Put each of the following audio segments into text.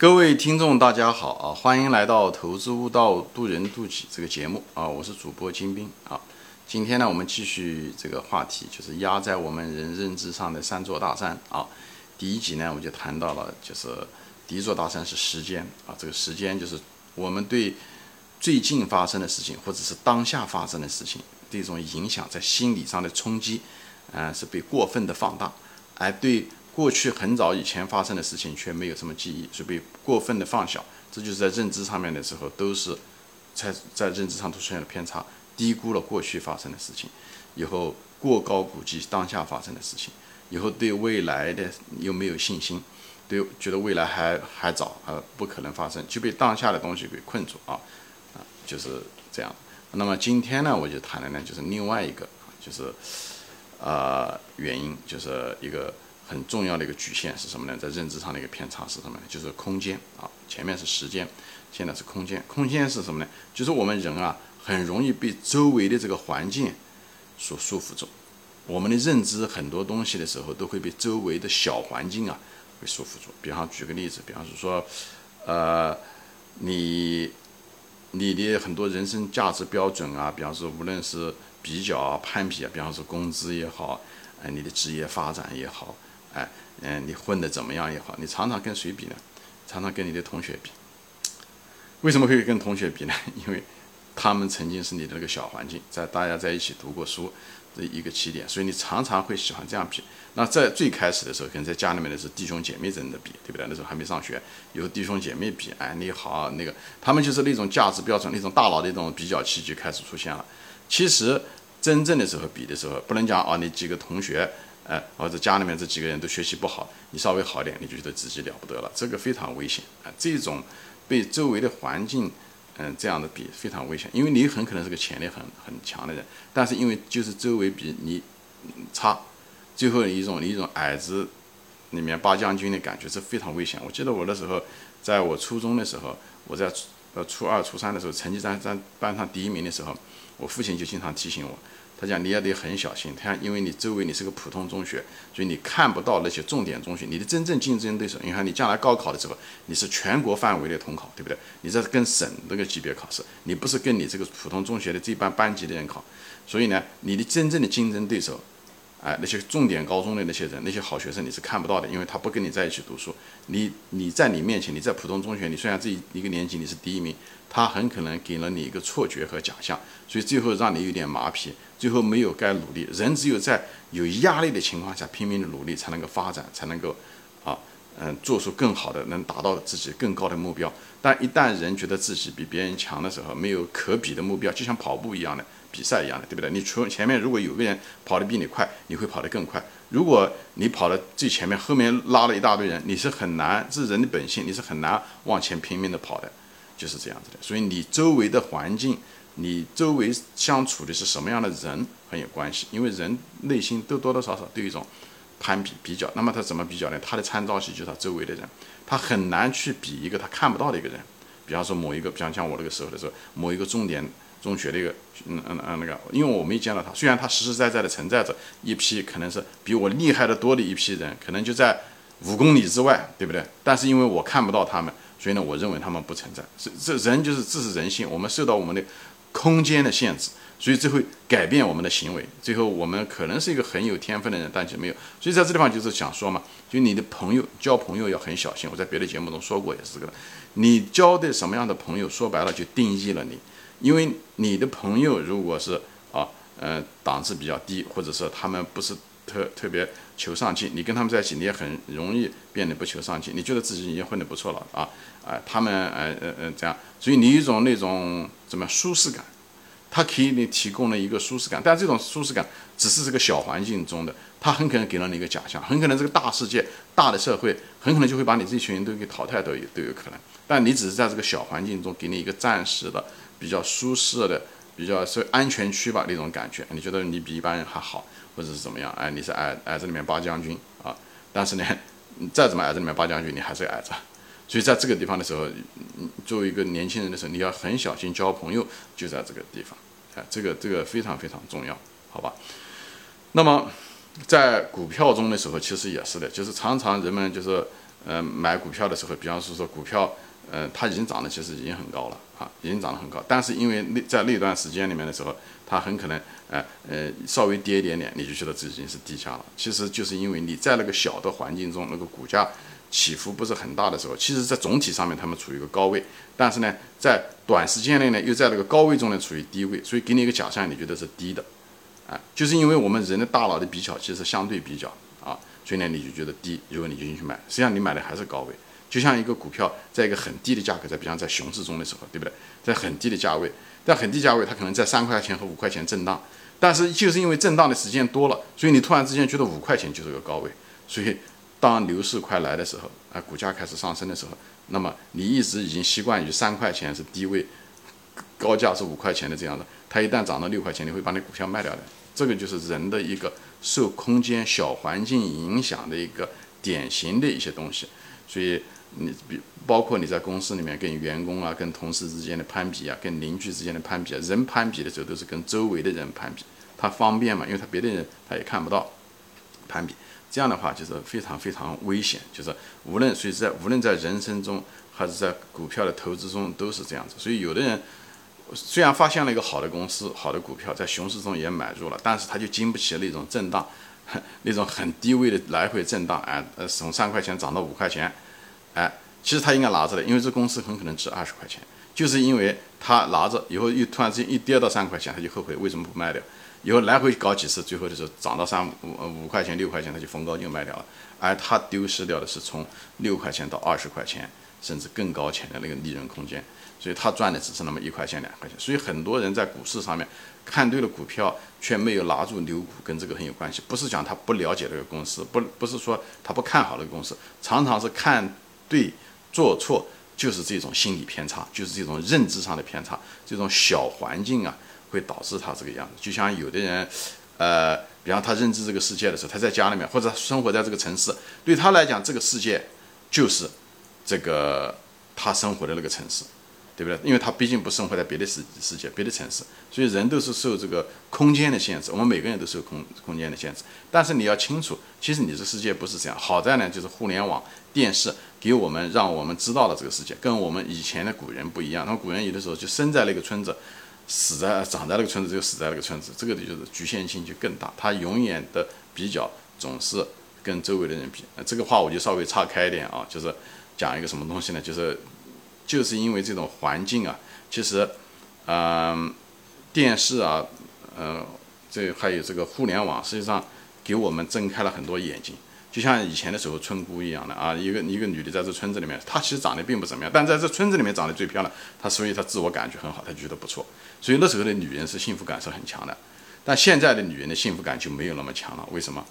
各位听众，大家好啊！欢迎来到《投资悟道，渡人渡己》这个节目啊！我是主播金兵啊。今天呢，我们继续这个话题，就是压在我们人认知上的三座大山啊。第一集呢，我就谈到了，就是第一座大山是时间啊。这个时间就是我们对最近发生的事情，或者是当下发生的事情的一种影响，在心理上的冲击，嗯，是被过分的放大，而对。过去很早以前发生的事情却没有什么记忆，是被过分的放小，这就是在认知上面的时候都是在在认知上出现了偏差，低估了过去发生的事情，以后过高估计当下发生的事情，以后对未来的又没有信心，对觉得未来还还早啊不可能发生，就被当下的东西给困住啊啊就是这样。那么今天呢，我就谈的呢就是另外一个就是啊原因，就是一个。很重要的一个局限是什么呢？在认知上的一个偏差是什么呢？就是空间啊，前面是时间，现在是空间。空间是什么呢？就是我们人啊，很容易被周围的这个环境所束缚住。我们的认知很多东西的时候，都会被周围的小环境啊会束缚住。比方举个例子，比方是说，呃，你你的很多人生价值标准啊，比方说无论是比较啊、攀比啊，比方说工资也好，呃，你的职业发展也好。哎，嗯，你混得怎么样也好，你常常跟谁比呢？常常跟你的同学比。为什么可以跟同学比呢？因为他们曾经是你的那个小环境，在大家在一起读过书的一个起点，所以你常常会喜欢这样比。那在最开始的时候，可能在家里面的是弟兄姐妹之间的比，对不对？那时候还没上学，有弟兄姐妹比，哎，你好，那个他们就是那种价值标准、那种大脑的一种比较器就开始出现了。其实真正的时候比的时候，不能讲啊，你几个同学。哎，或者家里面这几个人都学习不好，你稍微好点，你就觉得自己了不得了，这个非常危险啊！这种被周围的环境，嗯，这样的比非常危险，因为你很可能是个潜力很很强的人，但是因为就是周围比你差，最后一种一种矮子里面拔将军的感觉是非常危险。我记得我的时候，在我初中的时候，我在呃初二初三的时候，成绩在在班上第一名的时候，我父亲就经常提醒我。他讲你也得很小心，他因为你周围你是个普通中学，所以你看不到那些重点中学，你的真正竞争对手。你看你将来高考的时候，你是全国范围的统考，对不对？你这是跟省这个级别考试，你不是跟你这个普通中学的这班班级的人考。所以呢，你的真正的竞争对手，哎，那些重点高中的那些人，那些好学生你是看不到的，因为他不跟你在一起读书。你你在你面前，你在普通中学，你虽然这一个年级你是第一名，他很可能给了你一个错觉和假象，所以最后让你有点麻痹。最后没有该努力，人只有在有压力的情况下拼命的努力，才能够发展，才能够啊，嗯，做出更好的，能达到自己更高的目标。但一旦人觉得自己比别人强的时候，没有可比的目标，就像跑步一样的比赛一样的，对不对？你除前面如果有个人跑得比你快，你会跑得更快。如果你跑到最前面，后面拉了一大堆人，你是很难，这是人的本性，你是很难往前拼命的跑的，就是这样子的。所以你周围的环境。你周围相处的是什么样的人很有关系，因为人内心都多多少少都有一种攀比比较。那么他怎么比较呢？他的参照系就是他周围的人，他很难去比一个他看不到的一个人。比方说某一个，比方像我那个时候的时候，某一个重点中学的一个，嗯嗯嗯那个，因为我没见到他，虽然他实实在在的存在着一批可能是比我厉害的多的一批人，可能就在五公里之外，对不对？但是因为我看不到他们，所以呢，我认为他们不存在。这这人就是这是人性，我们受到我们的。空间的限制，所以这会改变我们的行为。最后，我们可能是一个很有天分的人，但却没有。所以在这地方就是想说嘛，就你的朋友交朋友要很小心。我在别的节目中说过，也是这个。你交的什么样的朋友，说白了就定义了你。因为你的朋友如果是啊，呃，档次比较低，或者是他们不是特特别求上进，你跟他们在一起，你也很容易变得不求上进。你觉得自己已经混得不错了啊？啊，他们呃呃呃这样，所以你一种那种怎么舒适感，它给你提供了一个舒适感，但这种舒适感只是这个小环境中的，它很可能给了你一个假象，很可能这个大世界、大的社会很可能就会把你这群人都给淘汰都有都有可能，但你只是在这个小环境中给你一个暂时的比较舒适的、比较是安全区吧那种感觉，你觉得你比一般人还好，或者是怎么样？哎，你是矮矮子里面八将军啊，但是呢，你再怎么矮子里面八将军，你还是矮子。所以在这个地方的时候，作为一个年轻人的时候，你要很小心交朋友，就在这个地方，哎，这个这个非常非常重要，好吧？那么在股票中的时候，其实也是的，就是常常人们就是呃买股票的时候，比方说说股票，呃，它已经涨得其实已经很高了啊，已经涨得很高，但是因为那在那段时间里面的时候，它很可能呃呃稍微跌一点点，你就觉得这已经是低价了。其实就是因为你在那个小的环境中，那个股价起伏不是很大的时候，其实在总体上面它们处于一个高位，但是呢，在短时间内呢又在那个高位中呢处于低位，所以给你一个假象，你觉得是低的。啊，就是因为我们人的大脑的比较其实相对比较啊，所以呢你就觉得低，如果你就进去买，实际上你买的还是高位。就像一个股票在一个很低的价格，在比方在熊市中的时候，对不对？在很低的价位，在很低价位，它可能在三块钱和五块钱震荡，但是就是因为震荡的时间多了，所以你突然之间觉得五块钱就是个高位。所以当牛市快来的时候，啊，股价开始上升的时候，那么你一直已经习惯于三块钱是低位，高价是五块钱的这样的，它一旦涨到六块钱，你会把你股票卖掉的。这个就是人的一个受空间小环境影响的一个典型的一些东西，所以你比包括你在公司里面跟员工啊、跟同事之间的攀比啊、跟邻居之间的攀比啊，人攀比的时候都是跟周围的人攀比，他方便嘛，因为他别的人他也看不到攀比，这样的话就是非常非常危险，就是无论谁在无论在人生中还是在股票的投资中都是这样子，所以有的人。虽然发现了一个好的公司、好的股票，在熊市中也买入了，但是他就经不起那种震荡，那种很低位的来回震荡，哎，呃，从三块钱涨到五块钱，哎，其实他应该拿着的，因为这公司很可能值二十块钱，就是因为他拿着以后，又突然之间一跌到三块钱，他就后悔为什么不卖掉，以后来回搞几次，最后的时候涨到三五五块钱、六块钱，他就逢高就卖掉了，而他丢失掉的是从六块钱到二十块钱，甚至更高钱的那个利润空间。所以他赚的只是那么一块钱两块钱，所以很多人在股市上面看对了股票，却没有拿住牛股，跟这个很有关系。不是讲他不了解这个公司，不不是说他不看好这个公司，常常是看对做错，就是这种心理偏差，就是这种认知上的偏差，这种小环境啊，会导致他这个样子。就像有的人，呃，比方他认知这个世界的时候，他在家里面或者生活在这个城市，对他来讲，这个世界就是这个他生活的那个城市。对不对？因为他毕竟不生活在别的世世界、别的城市，所以人都是受这个空间的限制。我们每个人都受空空间的限制。但是你要清楚，其实你这世界不是这样。好在呢，就是互联网、电视给我们让我们知道了这个世界，跟我们以前的古人不一样。那么古人有的时候就生在那个村子，死在长在那个村子，就死在那个村子，这个就是局限性就更大。他永远的比较总是跟周围的人比。这个话我就稍微岔开一点啊，就是讲一个什么东西呢？就是。就是因为这种环境啊，其实，嗯，电视啊，呃，这还有这个互联网，实际上给我们睁开了很多眼睛。就像以前的时候村姑一样的啊，一个一个女的在这村子里面，她其实长得并不怎么样，但在这村子里面长得最漂亮，她所以她自我感觉很好，她觉得不错。所以那时候的女人是幸福感是很强的，但现在的女人的幸福感就没有那么强了。为什么？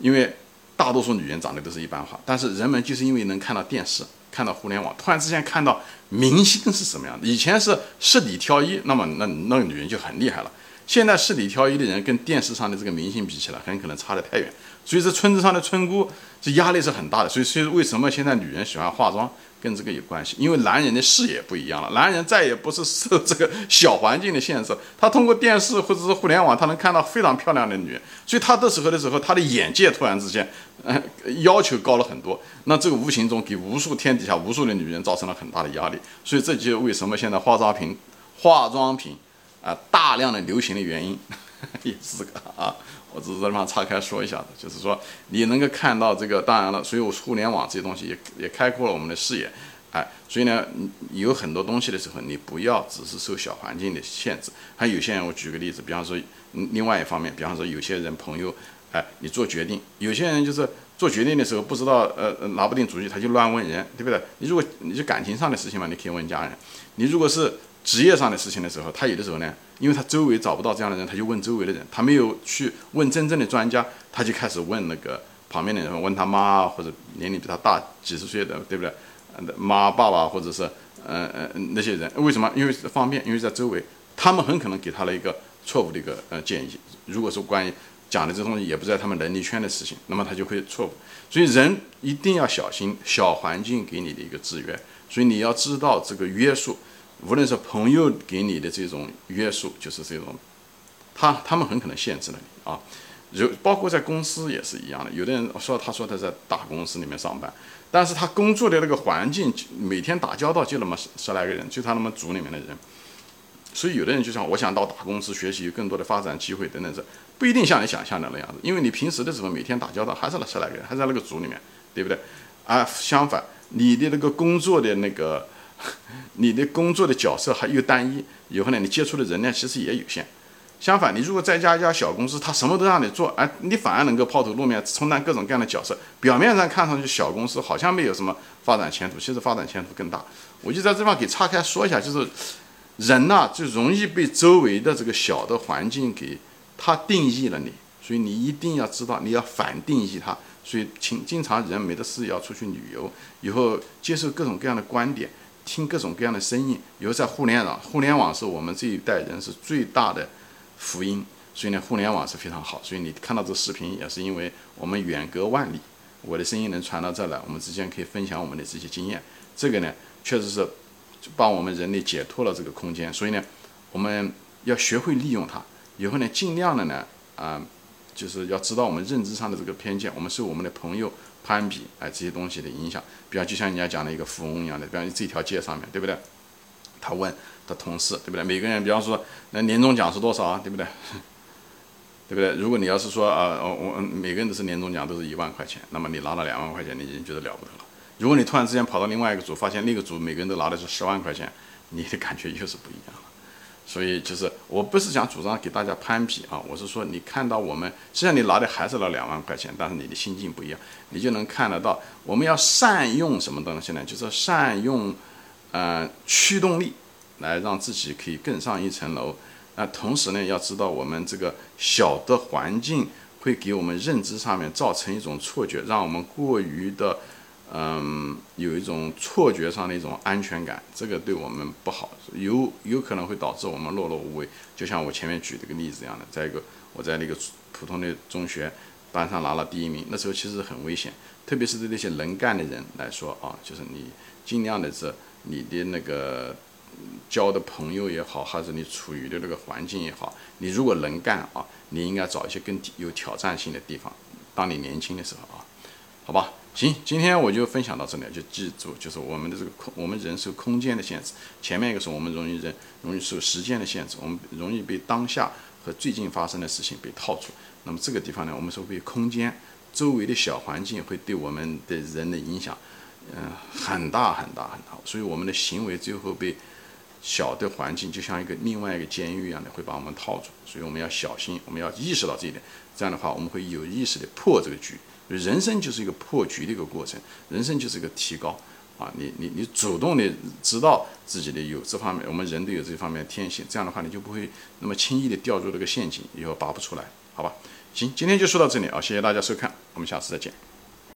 因为大多数女人长得都是一般化，但是人们就是因为能看到电视。看到互联网，突然之间看到明星是什么样的？以前是十里挑一，那么那那个女人就很厉害了。现在十里挑一的人跟电视上的这个明星比起来，很可能差得太远。所以这村子上的村姑，这压力是很大的。所以，所以为什么现在女人喜欢化妆？跟这个有关系，因为男人的视野不一样了，男人再也不是受这个小环境的限制，他通过电视或者是互联网，他能看到非常漂亮的女人，所以他这时候的时候，他的眼界突然之间，嗯，要求高了很多，那这个无形中给无数天底下无数的女人造成了很大的压力，所以这就为什么现在化妆品，化妆品啊大量的流行的原因，也是这个啊。我只是在这方岔开说一下子，就是说你能够看到这个，当然了，所以我互联网这些东西也也开阔了我们的视野，哎，所以呢，有很多东西的时候，你不要只是受小环境的限制。还有些人，我举个例子，比方说，另外一方面，比方说有些人朋友，哎，你做决定，有些人就是做决定的时候不知道，呃，拿不定主意，他就乱问人，对不对？你如果你是感情上的事情嘛，你可以问家人；你如果是职业上的事情的时候，他有的时候呢，因为他周围找不到这样的人，他就问周围的人，他没有去问真正的专家，他就开始问那个旁边的人，问他妈或者年龄比他大几十岁的，对不对？妈、爸爸或者是嗯嗯那些人，为什么？因为方便，因为在周围，他们很可能给他了一个错误的一个呃建议。如果说关于讲的这东西也不在他们能力圈的事情，那么他就会错误。所以人一定要小心小环境给你的一个制约，所以你要知道这个约束。无论是朋友给你的这种约束，就是这种，他他们很可能限制了你啊。如包括在公司也是一样的，有的人说他说他在大公司里面上班，但是他工作的那个环境，每天打交道就那么十十来个人，就他那么组里面的人。所以有的人就像我想到大公司学习，有更多的发展机会等等，这不一定像你想象的那样子。因为你平时的时候每天打交道还是那十来个人，还在那个组里面，对不对？啊，相反，你的那个工作的那个，你的工作的角色还又单一，以后呢，你接触的人呢其实也有限。相反，你如果在家一家小公司，他什么都让你做，哎，你反而能够抛头露面，充当各种各样的角色。表面上看上去小公司好像没有什么发展前途，其实发展前途更大。我就在这方给岔开说一下，就是。人呐，就容易被周围的这个小的环境给他定义了你，所以你一定要知道，你要反定义他。所以，经经常人没得事要出去旅游，以后接受各种各样的观点，听各种各样的声音。以后在互联网，互联网是我们这一代人是最大的福音。所以呢，互联网是非常好。所以你看到这视频，也是因为我们远隔万里，我的声音能传到这来，我们之间可以分享我们的这些经验。这个呢，确实是。帮我们人类解脱了这个空间，所以呢，我们要学会利用它。以后呢，尽量的呢，啊，就是要知道我们认知上的这个偏见，我们受我们的朋友攀比，哎，这些东西的影响。比方就像人家讲的一个富翁一样的，比方这条街上面对不对？他问他同事对不对？每个人，比方说那年终奖是多少啊？对不对？对不对？如果你要是说啊，我我每个人都是年终奖都是一万块钱，那么你拿了两万块钱，你已经觉得了不得了。如果你突然之间跑到另外一个组，发现那个组每个人都拿的是十万块钱，你的感觉又是不一样了。所以就是，我不是想主张给大家攀比啊，我是说你看到我们，虽然你拿的还是那两万块钱，但是你的心境不一样，你就能看得到，我们要善用什么东西呢？就是善用，呃，驱动力，来让自己可以更上一层楼。那同时呢，要知道我们这个小的环境会给我们认知上面造成一种错觉，让我们过于的。嗯，有一种错觉上的一种安全感，这个对我们不好，有有可能会导致我们碌碌无为。就像我前面举这个例子一样的。再一个，我在那个普通的中学班上拿了第一名，那时候其实很危险，特别是对那些能干的人来说啊，就是你尽量的是你的那个交的朋友也好，还是你处于的那个环境也好，你如果能干啊，你应该找一些更有挑战性的地方。当你年轻的时候啊，好吧。行，今天我就分享到这里，就记住，就是我们的这个空，我们人受空间的限制。前面一个是我们容易人容易受时间的限制，我们容易被当下和最近发生的事情被套住。那么这个地方呢，我们说被空间周围的小环境会对我们的人的影响，嗯，很大很大很大。所以我们的行为最后被小的环境就像一个另外一个监狱一样的会把我们套住。所以我们要小心，我们要意识到这一点。这样的话，我们会有意识的破这个局。人生就是一个破局的一个过程，人生就是一个提高啊！你你你主动的知道自己的有这方面，我们人都有这方面天性，这样的话你就不会那么轻易的掉入这个陷阱，以后拔不出来，好吧？行，今天就说到这里啊，谢谢大家收看，我们下次再见。